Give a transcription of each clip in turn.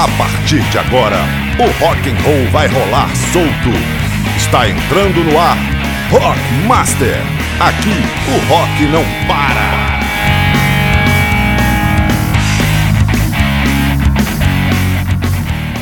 A partir de agora, o rock and roll vai rolar solto. Está entrando no ar Rock Master. Aqui o rock não para.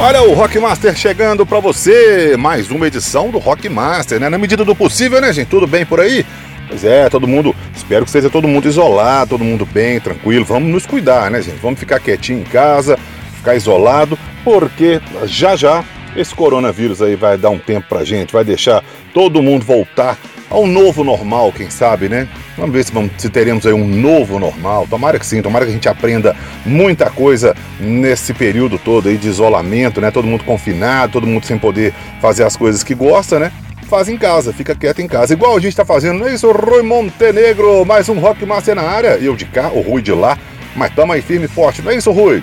Olha o Rock Master chegando para você, mais uma edição do Rock Master, né? Na medida do possível, né, gente? Tudo bem por aí? Pois é, todo mundo, espero que seja todo mundo isolado, todo mundo bem, tranquilo. Vamos nos cuidar, né, gente? Vamos ficar quietinho em casa, ficar isolado, porque já já esse coronavírus aí vai dar um tempo pra gente, vai deixar todo mundo voltar ao novo normal, quem sabe, né? Vamos ver se, vamos, se teremos aí um novo normal. Tomara que sim, tomara que a gente aprenda muita coisa nesse período todo aí de isolamento, né? Todo mundo confinado, todo mundo sem poder fazer as coisas que gosta, né? Faz em casa, fica quieto em casa. Igual a gente tá fazendo, não é isso? Rui Montenegro, mais um Rock Master na área. Eu de cá, o Rui de lá. Mas tamo aí firme e forte, não é isso, Rui?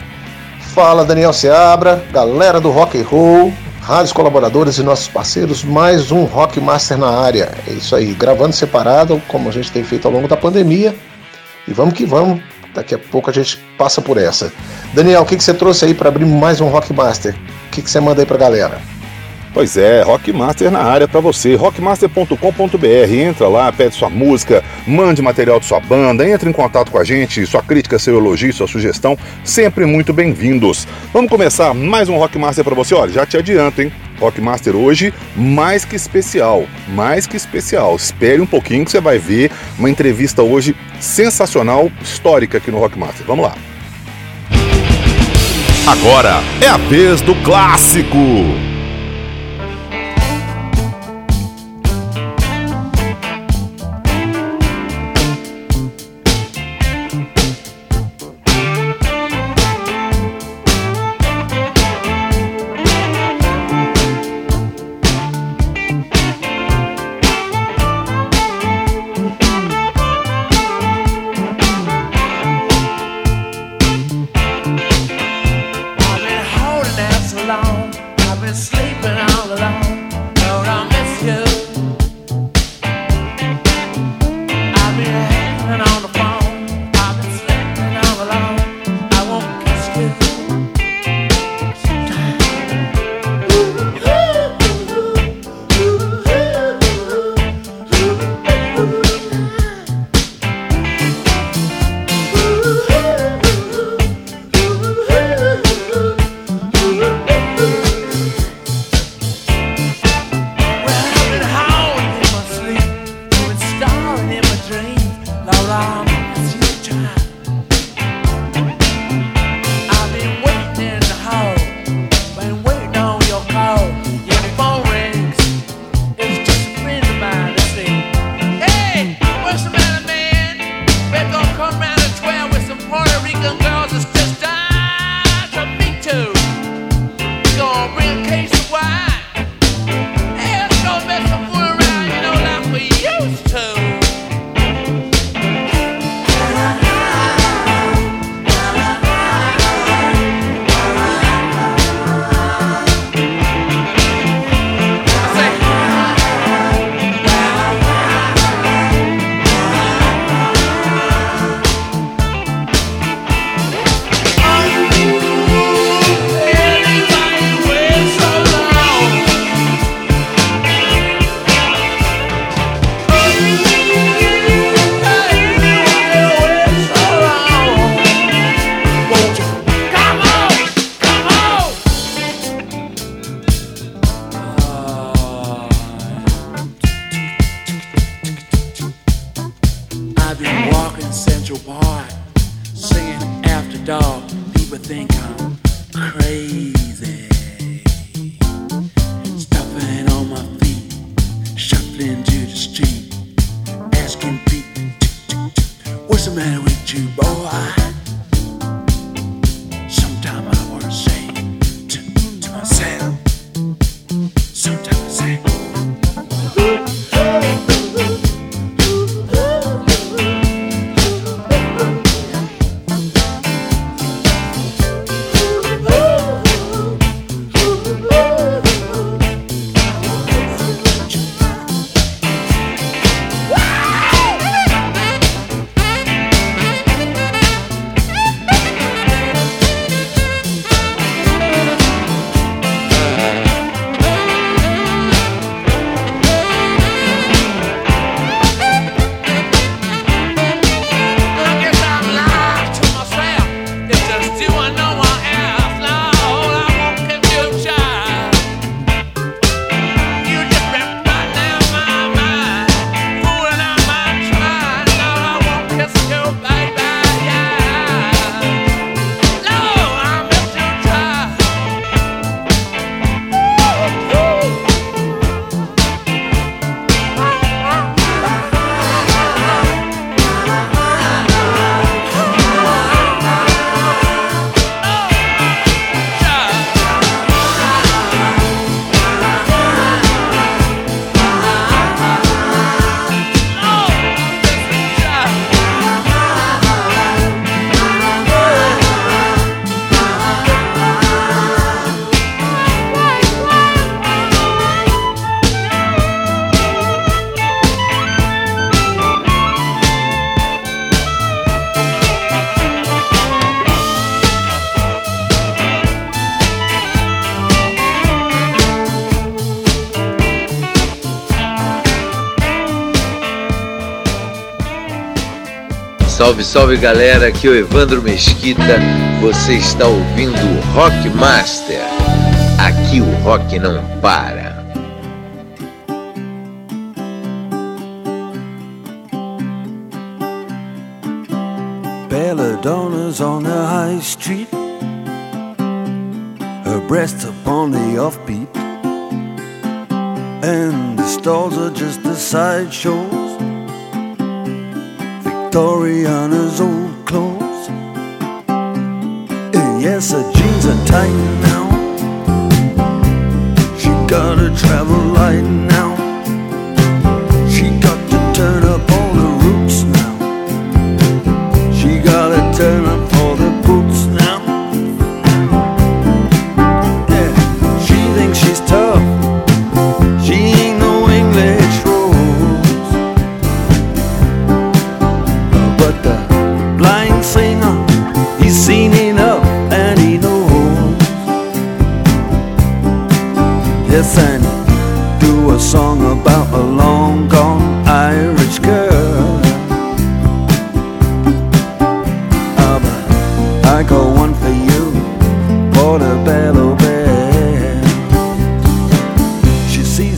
Fala Daniel Seabra, galera do Rock and Roll, rádios colaboradores e nossos parceiros, mais um Rock Master na área. É isso aí, gravando separado, como a gente tem feito ao longo da pandemia. E vamos que vamos, daqui a pouco a gente passa por essa. Daniel, o que, que você trouxe aí para abrir mais um Rock Master? O que, que você manda aí pra galera? Pois é, Rockmaster na área para você. rockmaster.com.br. Entra lá, pede sua música, mande material de sua banda, entre em contato com a gente, sua crítica, seu elogio, sua sugestão, sempre muito bem-vindos. Vamos começar mais um Rockmaster para você. Olha, já te adianto, hein? Rockmaster hoje mais que especial, mais que especial. Espere um pouquinho que você vai ver uma entrevista hoje sensacional, histórica aqui no Rockmaster. Vamos lá. Agora é a vez do clássico. Salve, salve galera, aqui é o Evandro Mesquita. Você está ouvindo o Rock Master. Aqui o rock não para. Belladonna's on the high street. Her breasts upon the offbeat. And the stalls are just the sideshows. Victoriana's old clothes. And yes, her jeans are tight now. She got a travel light now. Oh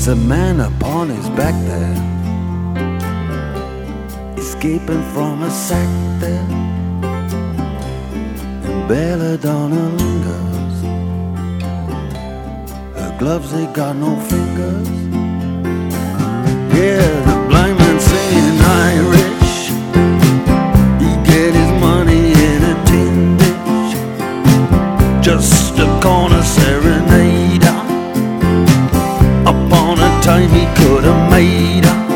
a man upon his back there escaping from a sack there. And Belladonna lingers. Her gloves, they got no fingers. Yeah, the blind man singing Irish. Just a corner serenader. Upon a time he could have made her.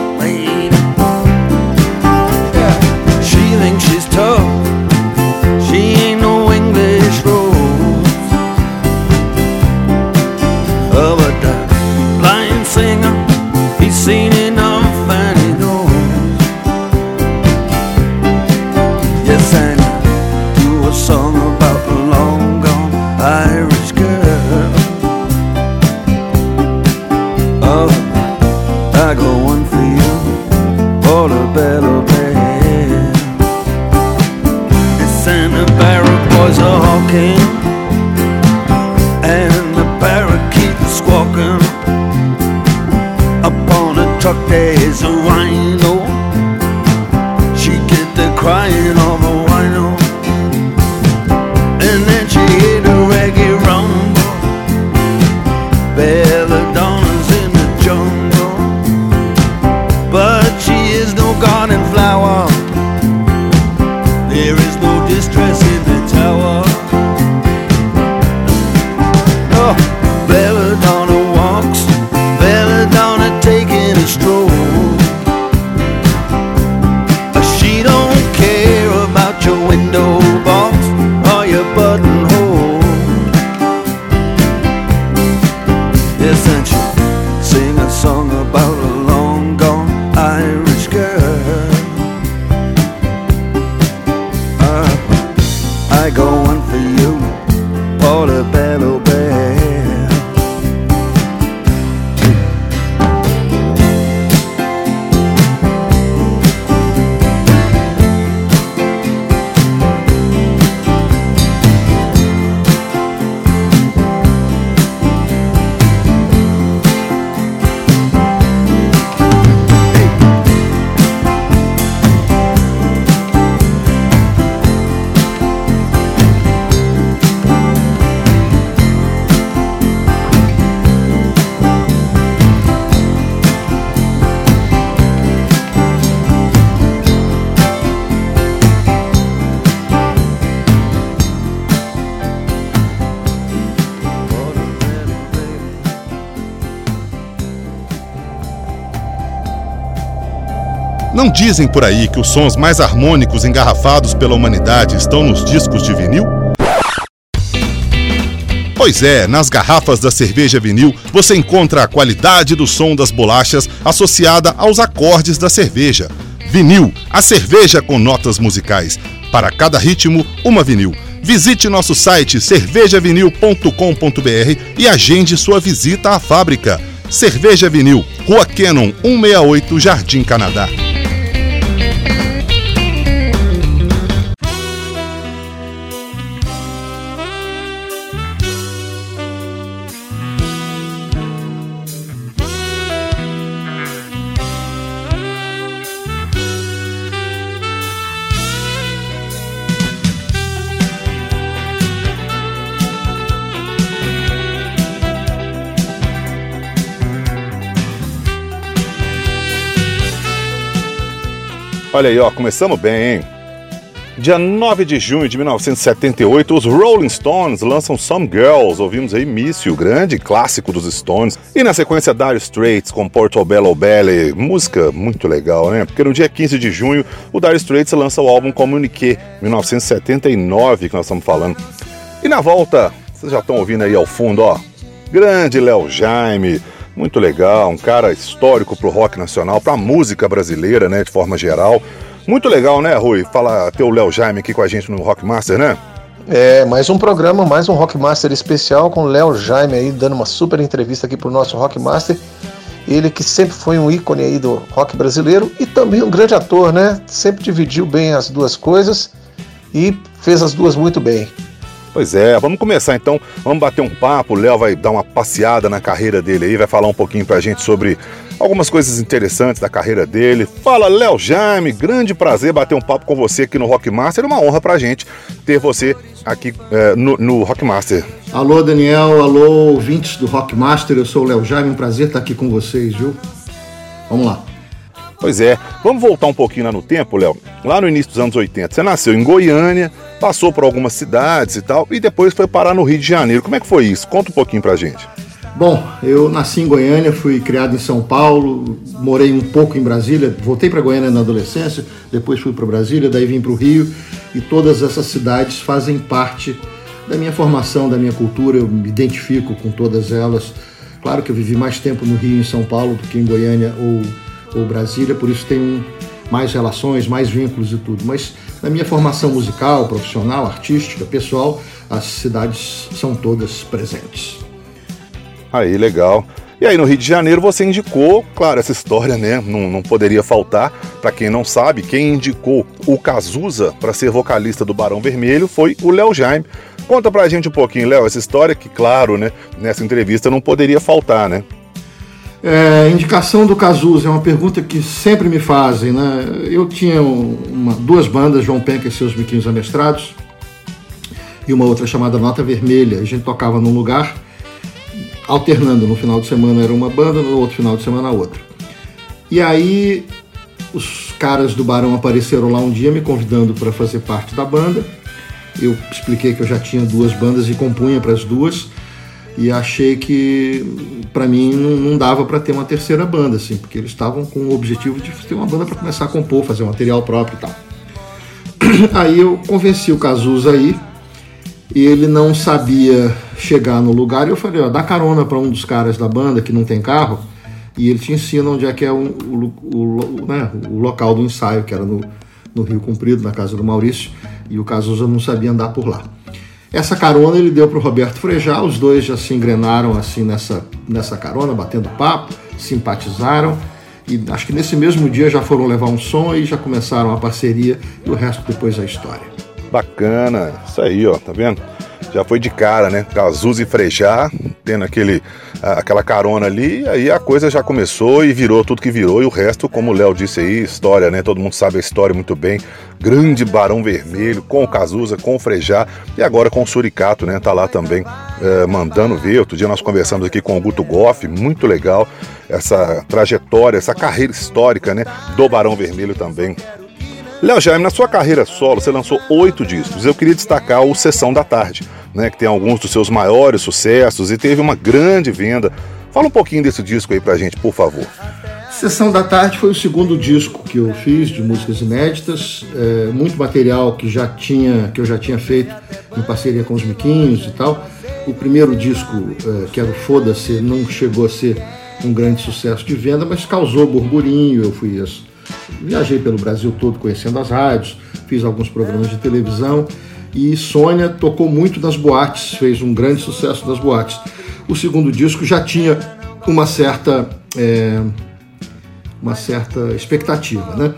Não dizem por aí que os sons mais harmônicos engarrafados pela humanidade estão nos discos de vinil? Pois é, nas garrafas da cerveja vinil você encontra a qualidade do som das bolachas associada aos acordes da cerveja. Vinil, a cerveja com notas musicais. Para cada ritmo, uma vinil. Visite nosso site cervejavinil.com.br e agende sua visita à fábrica. Cerveja Vinil, Rua Cannon 168, Jardim Canadá. Olha aí, ó, começamos bem, hein? Dia 9 de junho de 1978, os Rolling Stones lançam Some Girls. Ouvimos aí Miss o grande clássico dos Stones. E na sequência, Dire Straits com Portobello Belly. Música muito legal, né? Porque no dia 15 de junho, o Dire Straits lança o álbum Communiqué, 1979, que nós estamos falando. E na volta, vocês já estão ouvindo aí ao fundo, ó. Grande Léo Jaime. Muito legal, um cara histórico pro rock nacional, pra música brasileira, né, de forma geral. Muito legal, né, Rui? Fala ter o Léo Jaime aqui com a gente no Rock Master, né? É, mais um programa, mais um Rock Master especial com o Léo Jaime aí dando uma super entrevista aqui pro nosso Rock Master. Ele que sempre foi um ícone aí do rock brasileiro e também um grande ator, né? Sempre dividiu bem as duas coisas e fez as duas muito bem. Pois é, vamos começar então, vamos bater um papo, o Léo vai dar uma passeada na carreira dele aí, vai falar um pouquinho pra gente sobre algumas coisas interessantes da carreira dele. Fala, Léo Jaime, grande prazer bater um papo com você aqui no Rock Master. Uma honra pra gente ter você aqui é, no, no Rock Master. Alô, Daniel, alô, ouvintes do Rock Master. Eu sou o Léo Jaime, um prazer estar aqui com vocês, viu? Vamos lá. Pois é, vamos voltar um pouquinho lá no tempo, Léo. Lá no início dos anos 80, você nasceu em Goiânia, passou por algumas cidades e tal, e depois foi parar no Rio de Janeiro. Como é que foi isso? Conta um pouquinho pra gente. Bom, eu nasci em Goiânia, fui criado em São Paulo, morei um pouco em Brasília, voltei para Goiânia na adolescência, depois fui para Brasília, daí vim para o Rio e todas essas cidades fazem parte da minha formação, da minha cultura, eu me identifico com todas elas. Claro que eu vivi mais tempo no Rio e em São Paulo do que em Goiânia ou, ou Brasília, por isso tenho mais relações, mais vínculos e tudo. Mas na minha formação musical, profissional, artística, pessoal, as cidades são todas presentes. Aí, legal. E aí no Rio de Janeiro você indicou, claro, essa história, né? Não, não poderia faltar. Para quem não sabe, quem indicou o Cazuza para ser vocalista do Barão Vermelho foi o Léo Jaime. Conta pra gente um pouquinho, Léo, essa história que, claro, né, nessa entrevista não poderia faltar, né? É, indicação do Cazuza é uma pergunta que sempre me fazem, né? Eu tinha uma, duas bandas, João Penca e seus biquinhos amestrados, e uma outra chamada Nota Vermelha. A gente tocava num lugar alternando. No final de semana era uma banda, no outro final de semana outra. E aí os caras do Barão apareceram lá um dia me convidando para fazer parte da banda. Eu expliquei que eu já tinha duas bandas e compunha para as duas e achei que para mim não, não dava para ter uma terceira banda assim, porque eles estavam com o objetivo de ter uma banda para começar a compor, fazer material próprio e tal. Aí eu convenci o Cazuza aí e ele não sabia chegar no lugar. E eu falei: ó, dá carona para um dos caras da banda que não tem carro e ele te ensina onde é que é o, o, o, né, o local do ensaio, que era no, no Rio Comprido, na casa do Maurício, e o Cazuza não sabia andar por lá. Essa carona ele deu para o Roberto Frejá, os dois já se engrenaram assim nessa, nessa carona, batendo papo, simpatizaram, e acho que nesse mesmo dia já foram levar um som e já começaram a parceria, e o resto depois é história. Bacana, isso aí, ó, tá vendo? Já foi de cara, né? Cazuza e Frejá, tendo aquele, aquela carona ali, aí a coisa já começou e virou tudo que virou, e o resto, como o Léo disse aí, história, né? Todo mundo sabe a história muito bem. Grande Barão Vermelho, com o Cazuza, com o Frejá, e agora com o Suricato, né? Tá lá também é, mandando ver. Outro dia nós conversamos aqui com o Guto Goff, muito legal essa trajetória, essa carreira histórica, né? Do Barão Vermelho também. Léo Jaime, na sua carreira solo, você lançou oito discos. Eu queria destacar o Sessão da Tarde, né, que tem alguns dos seus maiores sucessos e teve uma grande venda. Fala um pouquinho desse disco aí pra gente, por favor. Sessão da Tarde foi o segundo disco que eu fiz de músicas inéditas, é, muito material que já tinha que eu já tinha feito em parceria com os Miquinhos e tal. O primeiro disco, é, que era o Foda-se, não chegou a ser um grande sucesso de venda, mas causou burburinho. Eu fui Viajei pelo Brasil todo conhecendo as rádios, fiz alguns programas de televisão e Sônia tocou muito nas boates, fez um grande sucesso nas boates. O segundo disco já tinha uma certa é, uma certa expectativa, né?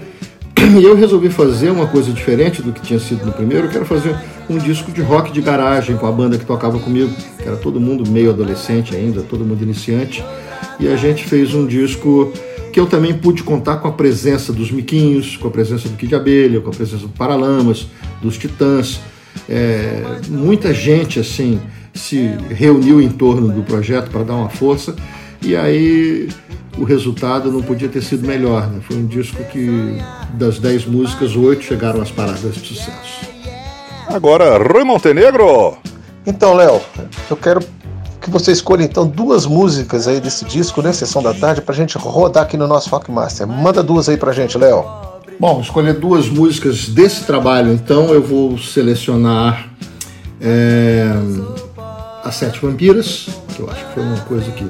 E eu resolvi fazer uma coisa diferente do que tinha sido no primeiro. Eu quero fazer um disco de rock de garagem com a banda que tocava comigo, que era todo mundo meio adolescente ainda, todo mundo iniciante. E a gente fez um disco que eu também pude contar com a presença dos Miquinhos, com a presença do Kid Abelha, com a presença do Paralamas, dos Titãs. É, muita gente assim se reuniu em torno do projeto para dar uma força e aí o resultado não podia ter sido melhor. Né? Foi um disco que, das 10 músicas, oito chegaram às paradas de sucesso. Agora, Rui Montenegro. Então, Léo, eu quero que você escolha então duas músicas aí desse disco, né, Sessão da Tarde, pra gente rodar aqui no nosso Rockmaster. Manda duas aí pra gente, Léo. Bom, escolher duas músicas desse trabalho, então eu vou selecionar é, As Sete Vampiras, que eu acho que foi uma coisa que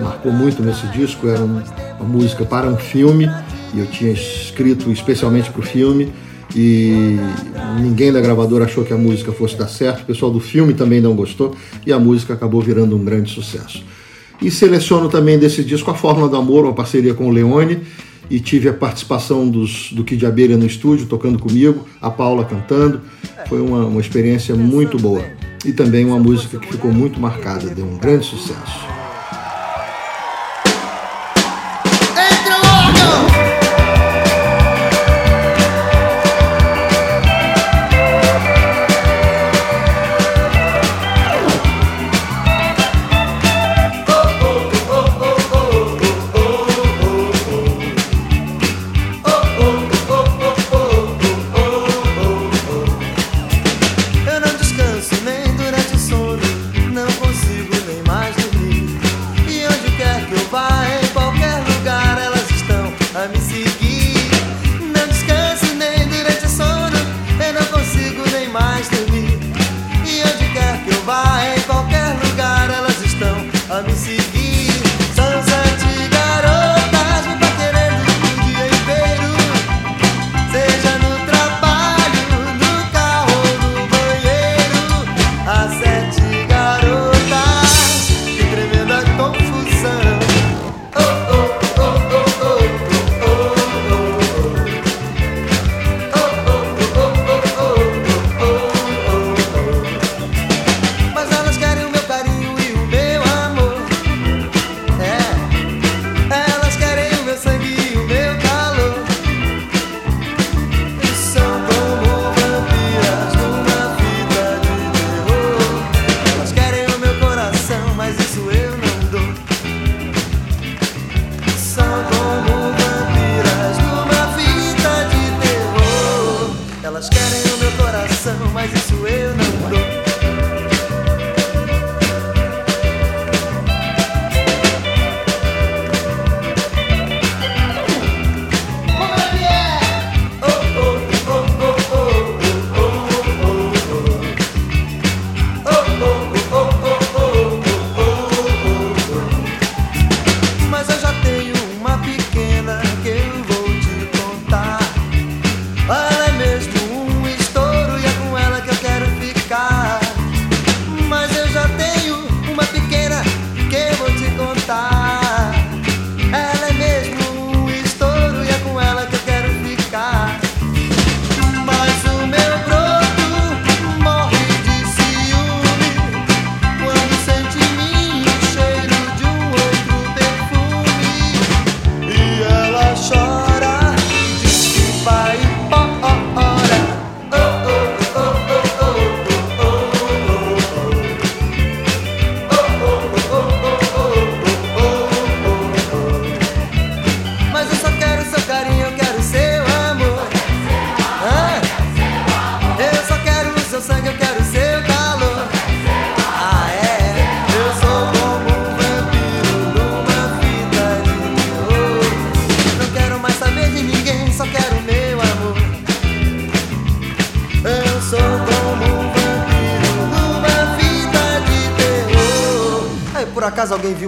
marcou muito nesse disco, era uma, música para um filme, e eu tinha escrito especialmente para o filme, e ninguém da gravadora achou que a música fosse dar certo, o pessoal do filme também não gostou, e a música acabou virando um grande sucesso. E seleciono também desse disco A Fórmula do Amor, uma parceria com o Leone, e tive a participação dos, do Kid Abelha no estúdio, tocando comigo, a Paula cantando. Foi uma, uma experiência muito boa. E também uma música que ficou muito marcada, deu um grande sucesso.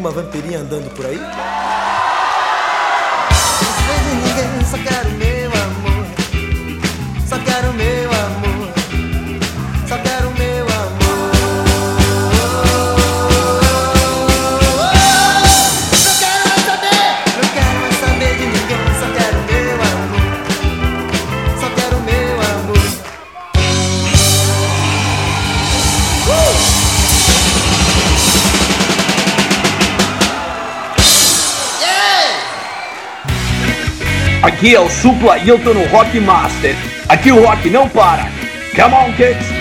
Uma vampirinha andando por aí? Aqui é o Supla e eu tô no Rock Master. Aqui o rock não para. Come on, kids!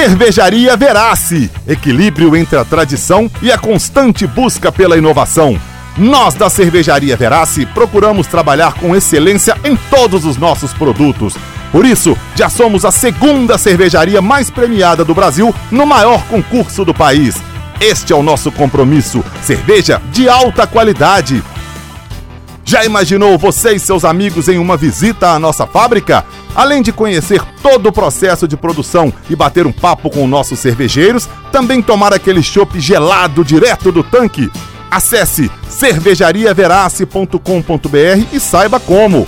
Cervejaria Verace. Equilíbrio entre a tradição e a constante busca pela inovação. Nós da Cervejaria Verace procuramos trabalhar com excelência em todos os nossos produtos. Por isso, já somos a segunda cervejaria mais premiada do Brasil no maior concurso do país. Este é o nosso compromisso: cerveja de alta qualidade. Já imaginou você e seus amigos em uma visita à nossa fábrica? Além de conhecer todo o processo de produção e bater um papo com nossos cervejeiros, também tomar aquele chopp gelado direto do tanque? Acesse cervejariaverace.com.br e saiba como.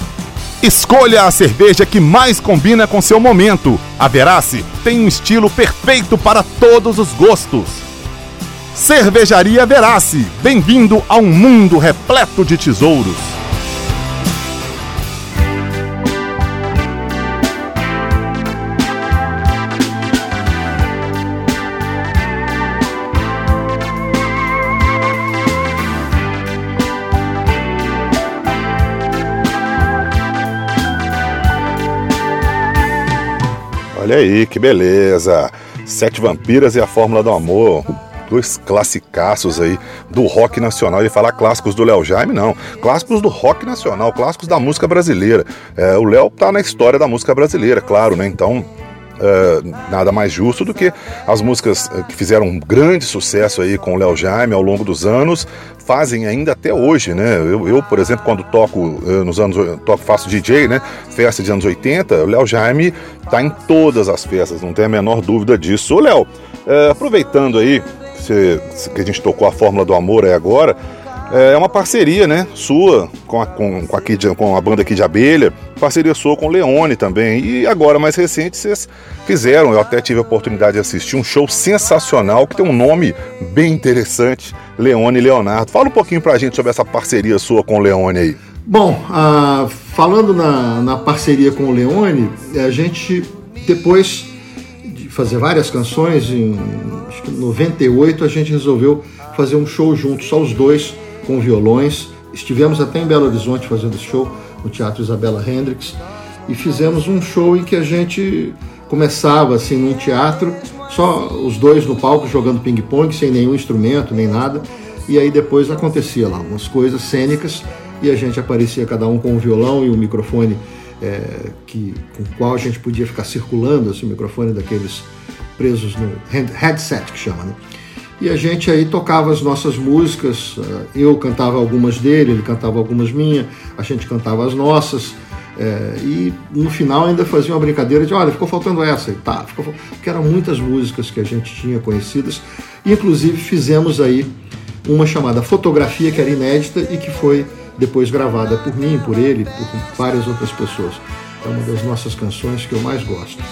Escolha a cerveja que mais combina com seu momento. A Verace tem um estilo perfeito para todos os gostos. Cervejaria Verace, bem-vindo a um mundo repleto de tesouros. Olha aí, que beleza! Sete Vampiras e a Fórmula do Amor. Dois classicaços aí do rock nacional. E falar clássicos do Léo Jaime, não. Clássicos do rock nacional, clássicos da música brasileira. É, o Léo tá na história da música brasileira, claro, né? Então, é, nada mais justo do que as músicas eh, que fizeram um grande sucesso aí com o Léo Jaime ao longo dos anos, fazem ainda até hoje, né? Eu, eu, por exemplo, quando toco eh, nos anos toco, faço DJ, né? Festa de anos 80, o Léo Jaime tá em todas as festas, não tem a menor dúvida disso. Ô, Léo, eh, aproveitando aí você- que a gente tocou a Fórmula do Amor aí agora, É uma parceria, né, sua com a, com, com, de- com a banda aqui de Abelha, parceria sua com o Leone também. E agora, mais recente, vocês fizeram, eu até tive a oportunidade de assistir um show sensacional que tem um nome bem interessante, Leone e Leonardo. Fala um pouquinho pra gente sobre essa parceria sua com o Leone aí. Bom, ah, falando na, na parceria com o Leone, a gente, depois de fazer várias canções, em acho que em 98, a gente resolveu fazer um show juntos, só os dois, com violões. Estivemos até em Belo Horizonte fazendo esse show, no Teatro Isabela Hendricks, e fizemos um show em que a gente começava assim num teatro, só os dois no palco jogando ping-pong, sem nenhum instrumento, nem nada. E aí depois acontecia lá umas coisas cênicas e a gente aparecia cada um com um violão e um microfone é, que, com o qual a gente podia ficar circulando, assim, o microfone daqueles presos no headset que chama, né? E a gente aí tocava as nossas músicas, eh, eu cantava algumas dele, ele cantava algumas minhas, a gente cantava as nossas. eh, e no final ainda fazia uma brincadeira de, olha, ficou faltando essa e tá, ficou, porque eram muitas músicas que a gente tinha conhecidas. Inclusive fizemos aí uma chamada Fotografia, que era inédita e que foi depois gravada por mim, por ele, por várias outras pessoas. É uma das nossas canções que eu mais gosto.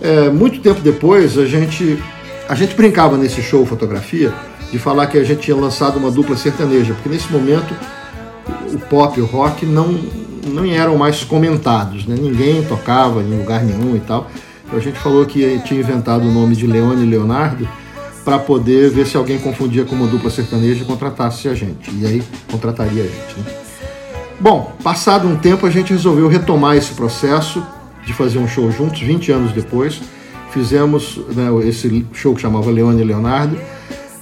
É, muito tempo depois, a gente, a gente brincava nesse show Fotografia de falar que a gente tinha lançado uma dupla sertaneja, porque nesse momento o pop e o rock não, não eram mais comentados, né? ninguém tocava em lugar nenhum e tal. Então a gente falou que tinha inventado o nome de Leone Leonardo para poder ver se alguém confundia com uma dupla sertaneja e contratasse a gente. E aí contrataria a gente. Né? Bom, passado um tempo a gente resolveu retomar esse processo de fazer um show juntos, 20 anos depois. Fizemos né, esse show que chamava Leone e Leonardo,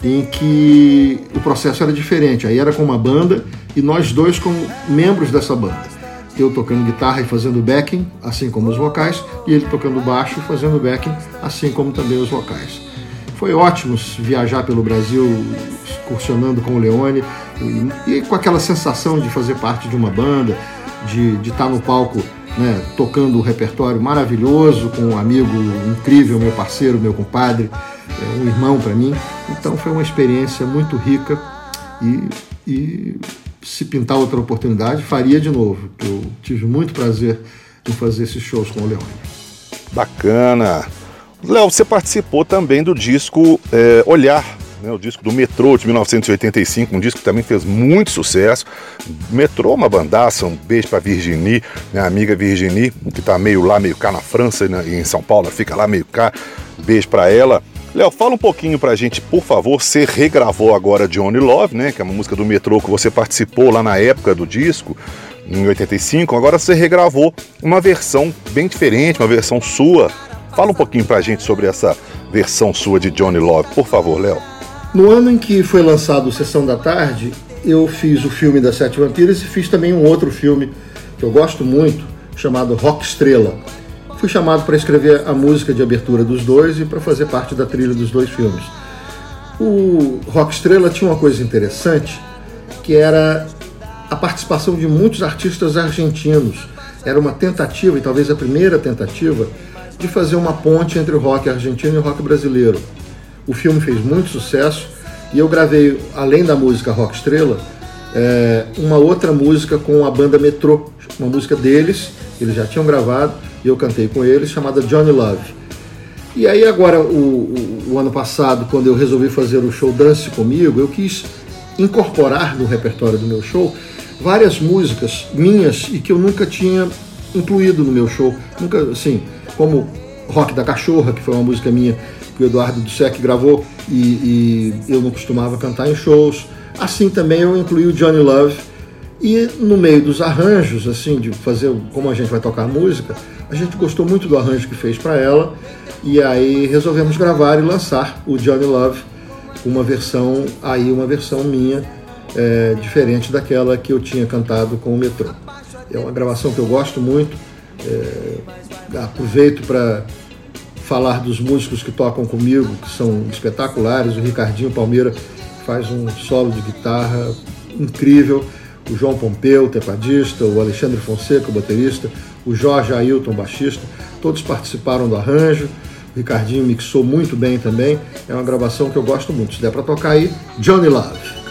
em que o processo era diferente. Aí era com uma banda e nós dois como membros dessa banda. Eu tocando guitarra e fazendo backing, assim como os vocais, e ele tocando baixo e fazendo backing, assim como também os vocais. Foi ótimo viajar pelo Brasil, excursionando com o Leone, e, e com aquela sensação de fazer parte de uma banda, de, de estar no palco né, tocando um repertório maravilhoso, com um amigo incrível, meu parceiro, meu compadre, é, um irmão para mim. Então foi uma experiência muito rica e, e se pintar outra oportunidade, faria de novo. Eu tive muito prazer em fazer esses shows com o Leone. Bacana. Léo, você participou também do disco é, Olhar, né, o disco do Metrô de 1985, um disco que também fez muito sucesso. Metrô, uma bandaça, um beijo pra Virginie, minha amiga Virginie, que tá meio lá, meio cá na França na- e em São Paulo, fica lá meio cá. Beijo pra ela. Léo, fala um pouquinho pra gente, por favor. Você regravou agora Johnny Love, né? Que é uma música do Metrô que você participou lá na época do disco, em 85. Agora você regravou uma versão bem diferente, uma versão sua. Fala um pouquinho pra gente sobre essa versão sua de Johnny Love, por favor, Léo. No ano em que foi lançado Sessão da Tarde, eu fiz o filme das Sete Vampiras e fiz também um outro filme que eu gosto muito, chamado Rock Estrela. Fui chamado para escrever a música de abertura dos dois e para fazer parte da trilha dos dois filmes. O Rock Estrela tinha uma coisa interessante, que era a participação de muitos artistas argentinos. Era uma tentativa, e talvez a primeira tentativa, de fazer uma ponte entre o rock argentino e o rock brasileiro. O filme fez muito sucesso e eu gravei, além da música Rock Estrela, é, uma outra música com a banda Metrô, uma música deles, eles já tinham gravado e eu cantei com eles, chamada Johnny Love. E aí agora, o, o- o ano passado, quando eu resolvi fazer o show Dance Comigo, eu quis incorporar no repertório do meu show várias músicas minhas e que eu nunca tinha incluído no meu show. Nunca, assim, como Rock da Cachorra, que foi uma música minha que o Eduardo Dussek gravou e, e eu não costumava cantar em shows. Assim também eu incluí o Johnny Love, e no meio dos arranjos, assim, de fazer como a gente vai tocar música, a gente gostou muito do arranjo que fez para ela e aí resolvemos gravar e lançar o Johnny Love, uma versão aí uma versão minha é, diferente daquela que eu tinha cantado com o Metrô. É uma gravação que eu gosto muito. É, aproveito para falar dos músicos que tocam comigo, que são espetaculares. O Ricardinho Palmeira faz um solo de guitarra incrível. O João Pompeu, tecladista, o Alexandre Fonseca, baterista, o Jorge Ailton, baixista, todos participaram do arranjo. O Ricardinho mixou muito bem também. É uma gravação que eu gosto muito. Se der para tocar aí, Johnny Love.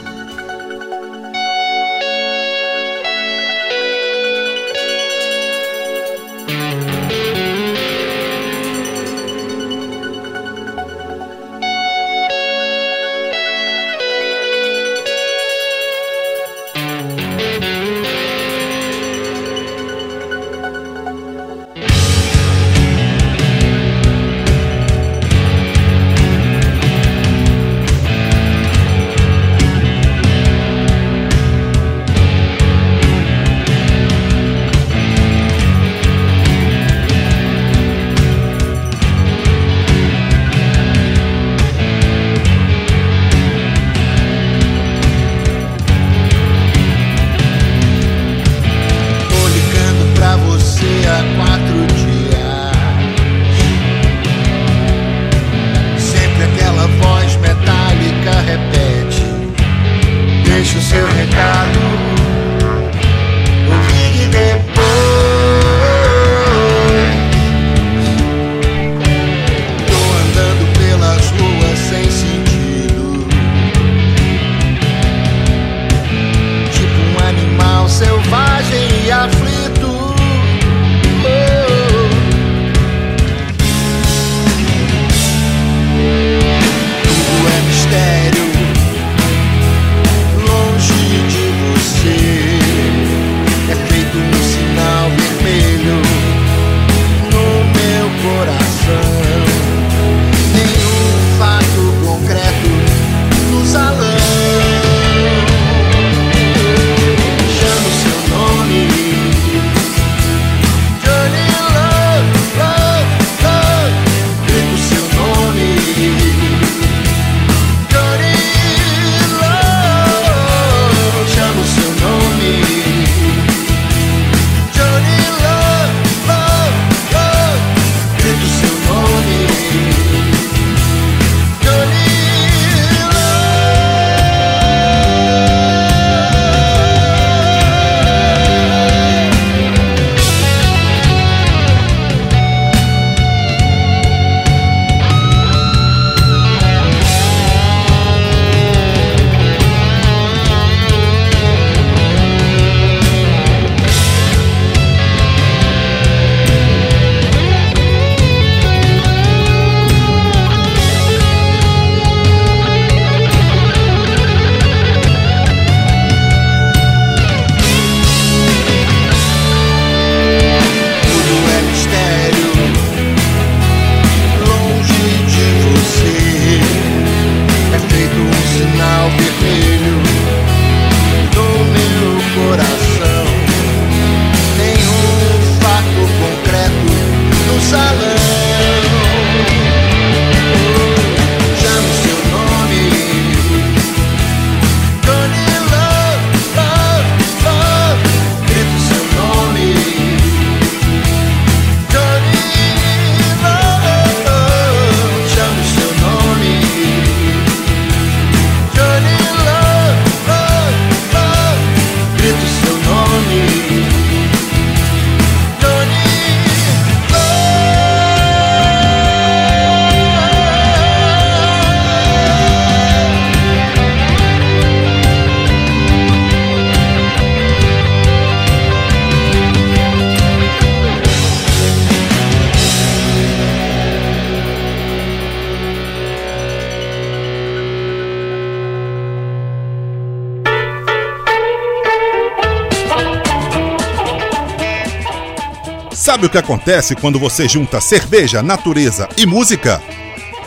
Sabe o que acontece quando você junta cerveja, natureza e música?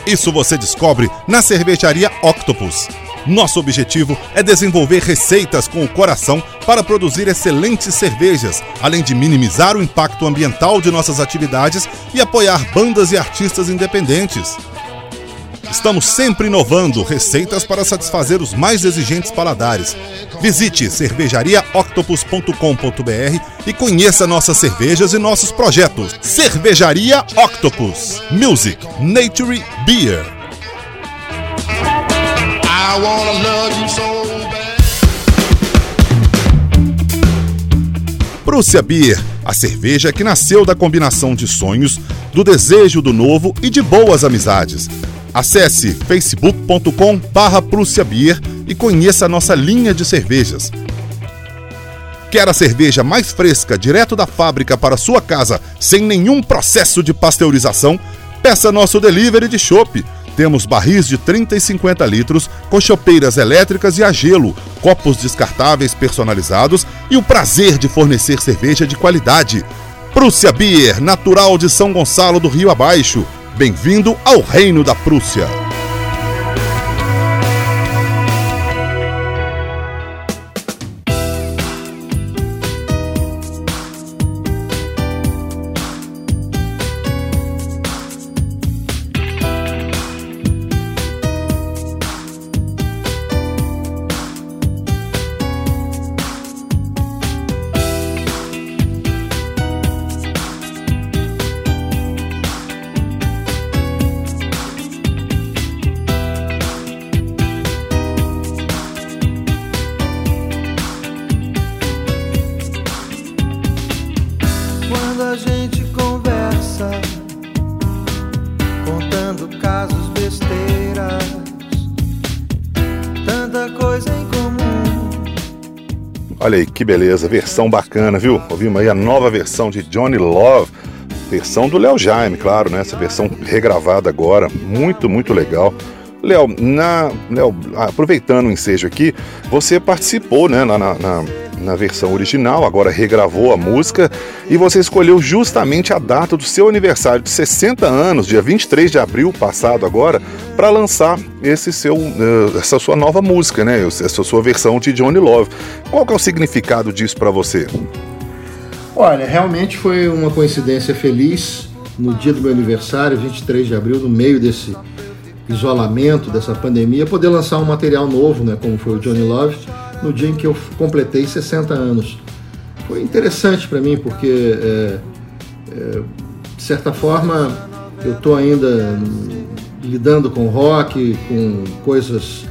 Isso você descobre na cervejaria Octopus. Nosso objetivo é desenvolver receitas com o coração para produzir excelentes cervejas, além de minimizar o impacto ambiental de nossas atividades e apoiar bandas e artistas independentes. Estamos sempre inovando receitas para satisfazer os mais exigentes paladares. Visite cervejariaoctopus.com.br e conheça nossas cervejas e nossos projetos. Cervejaria Octopus. Music, Nature, Beer. I wanna love you so bad. Prússia Beer, a cerveja que nasceu da combinação de sonhos, do desejo do novo e de boas amizades. Acesse facebook.com barra e conheça a nossa linha de cervejas. Quer a cerveja mais fresca direto da fábrica para sua casa, sem nenhum processo de pasteurização? Peça nosso delivery de chopp. Temos barris de 30 e 50 litros, com chopeiras elétricas e a gelo, copos descartáveis personalizados e o prazer de fornecer cerveja de qualidade. Prússia Beer, natural de São Gonçalo do Rio Abaixo. Bem-vindo ao Reino da Prússia. Olha aí que beleza, versão bacana, viu? Ouvimos aí a nova versão de Johnny Love, versão do Léo Jaime, claro, né? Essa versão regravada agora, muito, muito legal. Léo, na, Léo, aproveitando o ensejo aqui, você participou, né, na, na, na versão original, agora regravou a música e você escolheu justamente a data do seu aniversário de 60 anos, dia 23 de abril passado agora, para lançar esse seu, eh, essa sua nova música, né, essa sua versão de Johnny Love. Qual que é o significado disso para você? Olha, realmente foi uma coincidência feliz no dia do meu aniversário, 23 de abril, no meio desse isolamento, dessa pandemia, poder lançar um material novo, né, como foi o Johnny Love, no dia em que eu completei 60 anos. Foi interessante para mim porque, é, é, de certa forma, eu estou ainda lidando com rock, com coisas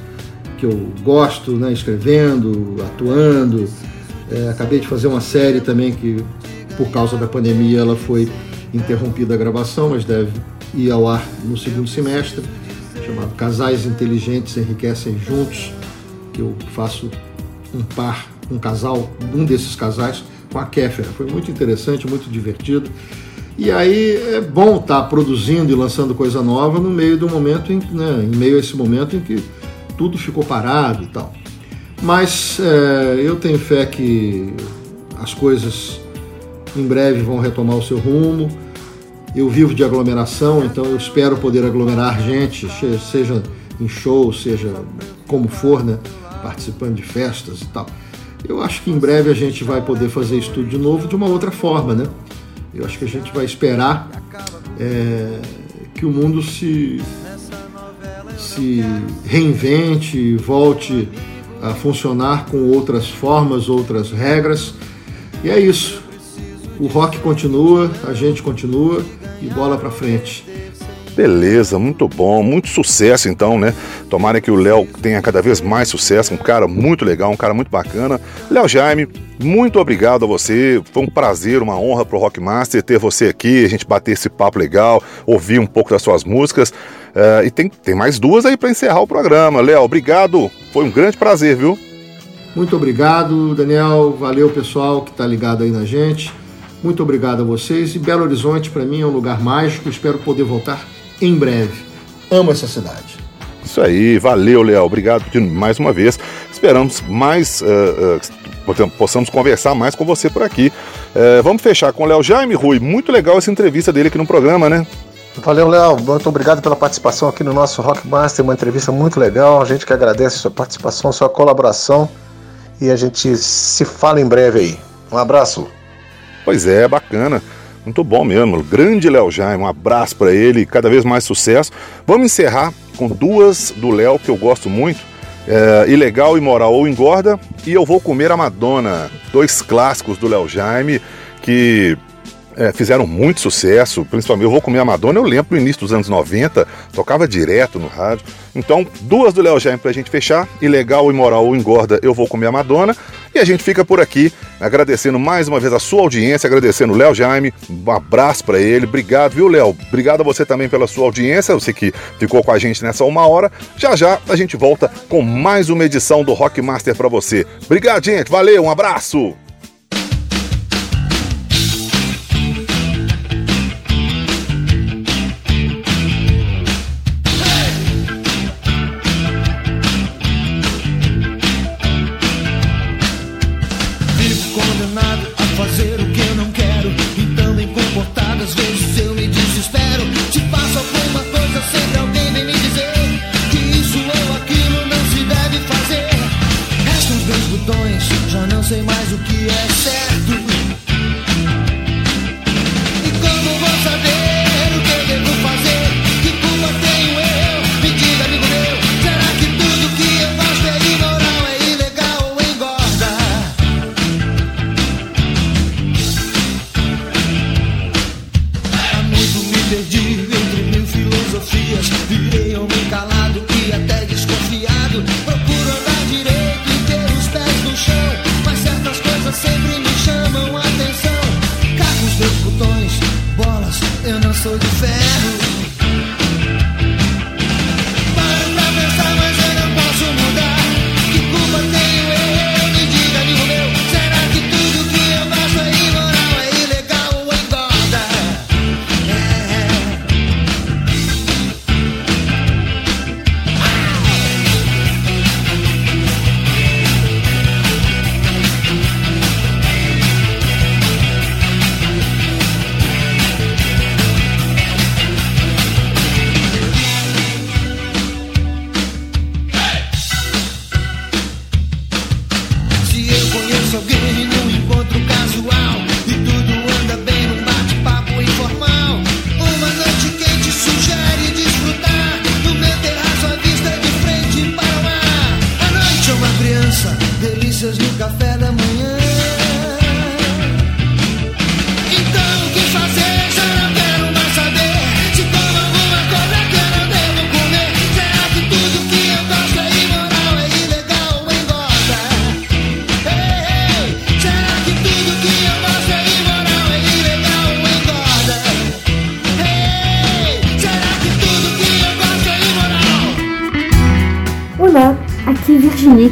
que eu gosto, né, escrevendo, atuando. É, acabei de fazer uma série também que, por causa da pandemia, ela foi interrompida a gravação, mas deve ir ao ar no segundo semestre, chamado Casais Inteligentes Enriquecem Juntos, que eu faço um par, um casal, um desses casais com a Kéfera. Foi muito interessante, muito divertido. E aí é bom estar produzindo e lançando coisa nova no meio do momento, em, né, em meio a esse momento em que tudo ficou parado e tal. Mas é, eu tenho fé que as coisas em breve vão retomar o seu rumo. Eu vivo de aglomeração, então eu espero poder aglomerar gente, seja em show, seja como for, né? participando de festas e tal. Eu acho que em breve a gente vai poder fazer isso tudo de novo de uma outra forma, né? Eu acho que a gente vai esperar é, que o mundo se, se reinvente, volte a funcionar com outras formas, outras regras. E é isso. O rock continua, a gente continua e bola pra frente. Beleza, muito bom, muito sucesso então, né? Tomara que o Léo tenha cada vez mais sucesso, um cara muito legal, um cara muito bacana. Léo Jaime, muito obrigado a você, foi um prazer, uma honra pro Rockmaster ter você aqui, a gente bater esse papo legal, ouvir um pouco das suas músicas. Eh, e tem, tem mais duas aí para encerrar o programa. Léo, obrigado, foi um grande prazer, viu? Muito obrigado, Daniel. Valeu, pessoal que está ligado aí na gente. Muito obrigado a vocês. E Belo Horizonte, para mim, é um lugar mágico. Espero poder voltar em breve. Amo essa cidade. Isso aí, valeu, Léo. Obrigado de mais uma vez. Esperamos mais, eh, potem- possamos conversar mais com você por aqui. É, vamos fechar com o Léo Jaime Rui. Muito legal essa entrevista dele aqui no programa, né? Valeu, Léo. Muito obrigado pela participação aqui no nosso Rock Master. Uma entrevista muito legal. A gente que agradece a sua participação, sua colaboração. E a gente se fala em breve aí. Um abraço. Pois é, bacana. Muito bom mesmo. Grande Léo Jaime, um abraço pra ele, cada vez mais sucesso. Vamos encerrar com duas do Léo que eu gosto muito. É, Ilegal, Imoral ou Engorda e Eu Vou Comer a Madonna. Dois clássicos do Léo Jaime que é, fizeram muito sucesso, principalmente Eu Vou Comer a Madonna, eu lembro no início dos anos 90, tocava direto no rádio. Então, duas do Léo Jaime pra gente fechar, Ilegal, Imoral ou Engorda, Eu Vou Comer a Madonna. E a gente fica por aqui, agradecendo mais uma vez a sua audiência, agradecendo o Léo Jaime, um abraço pra ele, obrigado, viu, Léo? Obrigado a você também pela sua audiência, você que ficou com a gente nessa uma hora. Já já a gente volta com mais uma edição do Rock Master pra você. Obrigado, gente, valeu, um abraço!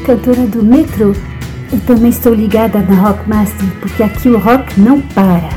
Cantora do Metro. Eu também estou ligada na Rockmaster, porque aqui o rock não para.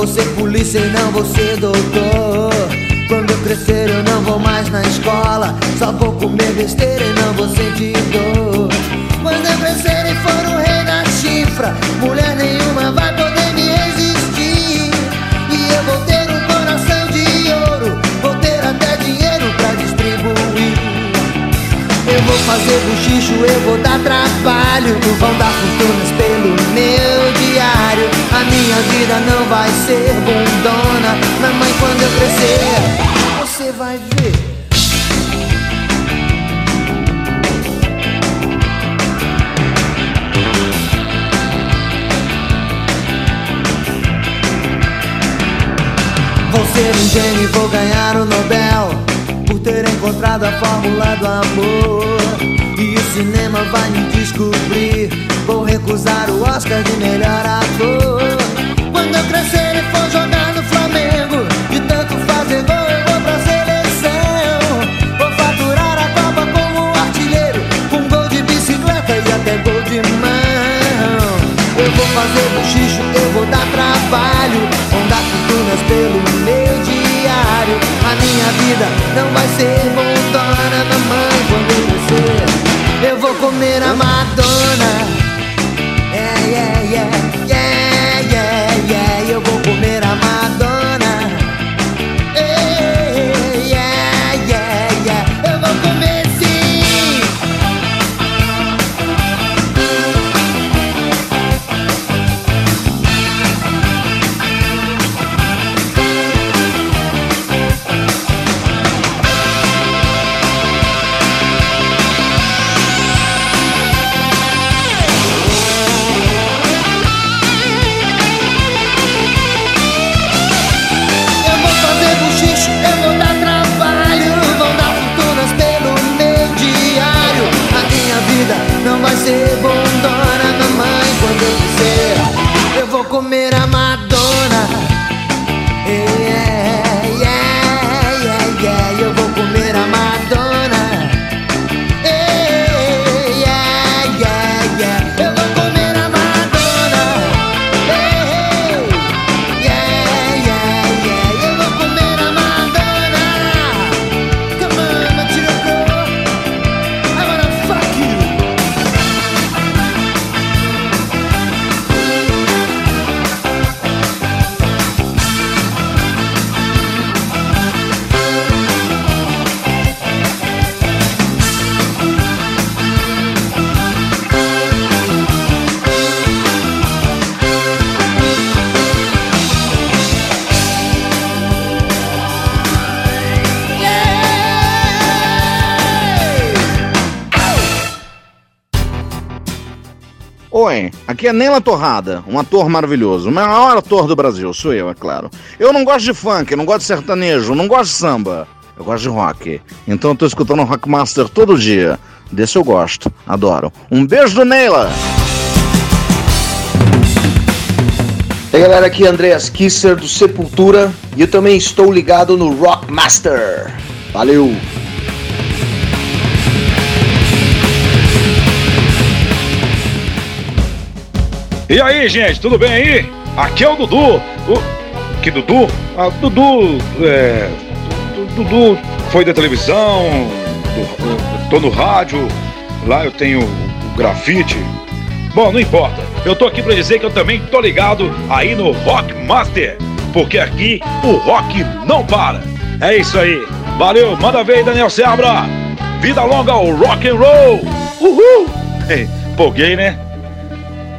Vou ser polícia e não vou ser doutor. Quando eu crescer eu não vou mais na escola, só vou comer besteira e não vou sentir dor. Quando eu crescer e for o rei da chifra, mulher nenhuma vai poder me resistir. E eu vou ter um coração de ouro, vou ter até dinheiro pra distribuir. Eu vou fazer buchicho, eu vou dar trabalho Vão dar fortunas pelo meu A minha vida não vai ser bundona Mamãe, quando eu crescer, você vai ver Vou ser um gênio e vou ganhar o Nobel por ter encontrado a fórmula do amor. Cinema vai me descobrir. Vou recusar o Oscar de melhor ator. Quando eu crescer e for jogar no Flamengo, de tanto fazer gol eu vou pra seleção. Vou faturar a Copa como artilheiro, com gol de bicicleta e até gol de mão. Eu vou fazer bochicho, eu vou dar trabalho, vão dar fortunas pelo meu diário. A minha vida não vai ser bondona, comer a Madonna. Neila Torrada, um ator maravilhoso, o maior ator do Brasil, sou eu, é claro. Eu não gosto de funk, não gosto de sertanejo, não gosto de samba, eu gosto de rock. Então eu tô escutando Rockmaster todo dia. Desse eu gosto, adoro. Um beijo do Neila! E aí galera, aqui é Andreas Kisser do Sepultura e eu também estou ligado no Rockmaster. Valeu! E aí, gente, tudo bem aí? Aqui é o Dudu. O... Que Dudu? Ah, Dudu. É... Du- Dudu foi da televisão, do- tô no rádio, lá eu tenho o grafite. Bom, não importa. Eu tô aqui pra dizer que eu também tô ligado aí no Rock Master, porque aqui o rock não para. É isso aí. Valeu, manda ver Daniel Seabra. Vida longa ao rock and roll. Uhul! Empolguei, né?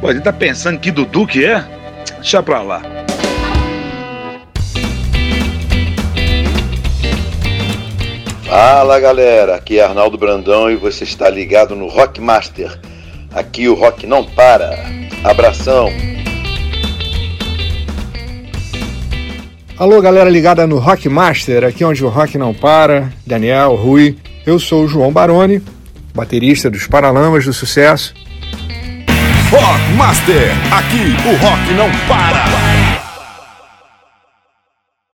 Pô, ele tá pensando que Dudu que é? Deixa pra lá. Fala galera, aqui é Arnaldo Brandão e você está ligado no Rock Master. Aqui o rock não para. Abração. Alô, galera ligada no Rock Master, aqui onde o rock não para. Daniel, Rui. Eu sou o João Baroni, baterista dos Paralamas do Sucesso. Rock Master, aqui o rock não para.